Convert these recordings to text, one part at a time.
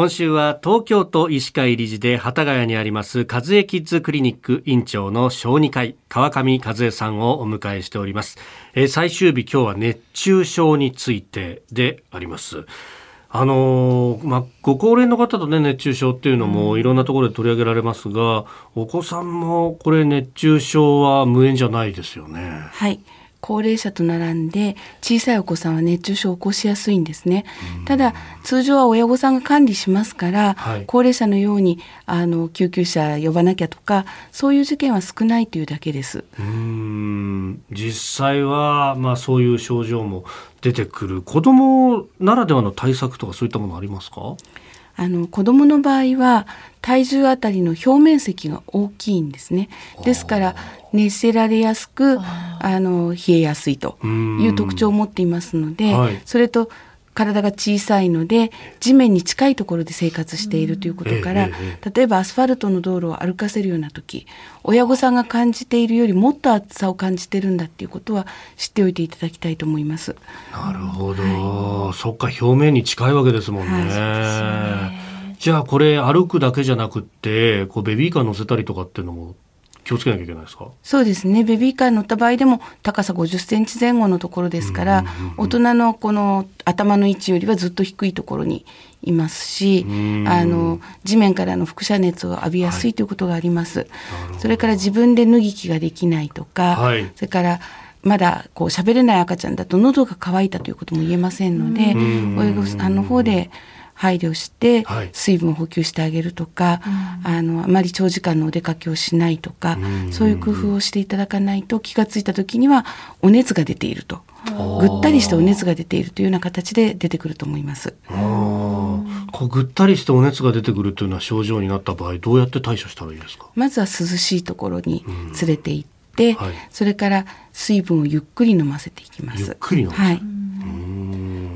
今週は東京都医師会理事で幡ヶ谷にあります和江キッズクリニック院長の小児科医川上和江さんをお迎えしております、えー、最終日今日は熱中症についてでありますあのー、まあ、ご高齢の方とね、熱中症っていうのもいろんなところで取り上げられますが、お子さんもこれ熱中症は無縁じゃないですよね。はい。高齢者と並んで小さいお子さんは熱中症を起こしやすいんですね。ただ通常は親御さんが管理しますから、はい、高齢者のようにあの救急車呼ばなきゃとかそういう事件は少ないというだけです。うん実際はまあそういう症状も出てくる子供ならではの対策とかそういったものありますか？あの子供の場合は体重あたりの表面積が大きいんですね。ですから熱せられやすくあの冷えやすいという特徴を持っていますので、はい、それと体が小さいので地面に近いところで生活しているということから、例えばアスファルトの道路を歩かせるような時親御さんが感じているよりもっと暑さを感じてるんだっていうことは知っておいていただきたいと思います。なるほど、はい、そっか表面に近いわけですもんね。はい、じゃあこれ歩くだけじゃなくってこうベビーカー乗せたりとかっていうのも気をつけなきゃいけないですか？そうですね。ベビーカーに乗った場合でも高さ50センチ前後のところですから、大人のこの頭の位置よりはずっと低いところにいますし、あの地面からの輻射熱を浴びやすいということがあります。はい、それから自分で脱ぎ着ができないとか、はい、それからまだこう喋れない赤ちゃんだと喉が渇いたということも言えませんので、親御さんの方で配慮して水分を補給してあげるとか、はい、あのあまり長時間のお出かけをしないとか、そういう工夫をしていただかないと気が付いた時にはお熱が出ていると。ぐったりしてお熱が出ているというような形で出てくると思います。こうぐったりしてお熱が出てくるというような症状になった場合どうやって対処したらいいですか？まずは涼しいところに連れて行って、はい、それから水分をゆっくり飲ませていきます。ゆっくり飲ませはい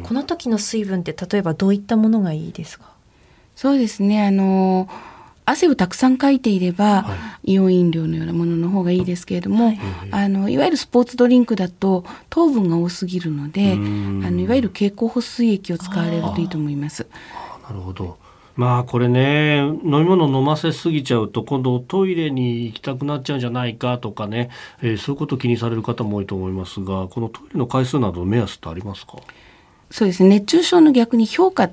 この時の水分って例えばどういったものがいいですか？そうですね。あの汗をたくさんかいていれば、はい、イオン飲料のようなものの方がいいですけれども、はい、あのいわゆるスポーツドリンクだと糖分が多すぎるのであのいわゆる経口補水液を使われるといいと思います。なるほど。まあこれね飲み物飲ませすぎちゃうと今度トイレに行きたくなっちゃうんじゃないかとかね、えー、そういうことを気にされる方も多いと思いますがこのトイレの回数など目安ってありますか？そうですね。熱中症の逆に評価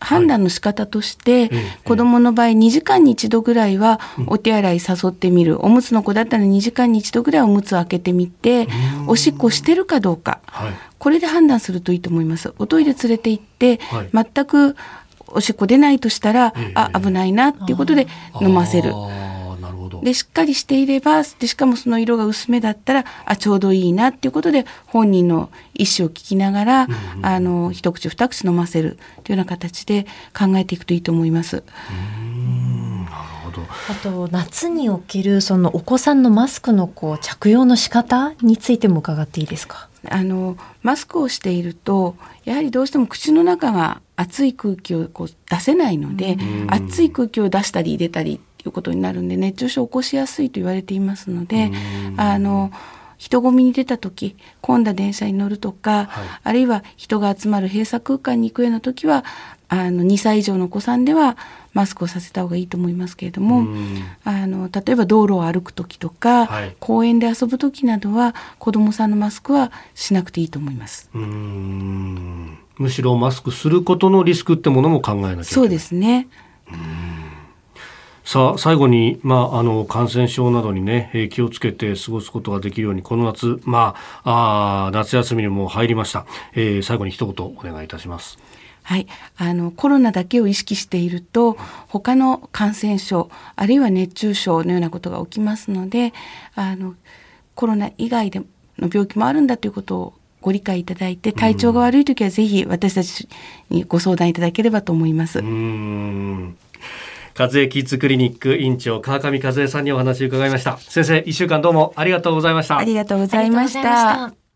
判断の仕方として、はい、子どもの場合2時間に1度ぐらいはお手洗い誘ってみる、うん、おむつの子だったら2時間に1度ぐらいおむつを開けてみておしっこしてるかどうか、はい、これで判断するといいと思います。おトイレ連れて行って、はい、全くおしっこ出ないとしたら、あ危ないなっていうことで飲ませる。でしっかりしていればでしかもその色が薄めだったらあちょうどいいなっていうことで本人の意思を聞きながら、うんうん、あの一口二口飲ませるというような形で考えていくといいと思います。あと夏におけるそのお子さんのマスクのこう着用の仕方についても伺っていいですか？あのマスクをしているとやはりどうしても口の中が熱い空気をこう出せないので、熱い空気を出したり入れたりいうことになるんで熱中症を起こしやすいと言われていますのであの人混みに出た時混んだ電車に乗るとか、はい、あるいは人が集まる閉鎖空間に行くような時はあの2歳以上のお子さんではマスクをさせた方がいいと思いますけれどもあの例えば道路を歩く時とか、はい、公園で遊ぶ時などは子どもさんのマスクはしなくていいと思います。むしろマスクすることのリスクってものも考えなきゃいけない。そうですね。さあ最後に、まあ、あの感染症などにね、えー、気をつけて過ごすことができるようにこの夏、まあ、あ夏休みにも入りました、えー、最後に一言お願いいたします。はい、あのコロナだけを意識していると他の感染症あるいは熱中症のようなことが起きますのであのコロナ以外での病気もあるんだということをご理解いただいて体調が悪い時はぜひ私たちにご相談いただければと思います。うん和江キッズクリニック院長川上和江さんにお話を伺いました。先生一週間どうもありがとうございました。ありがとうございました。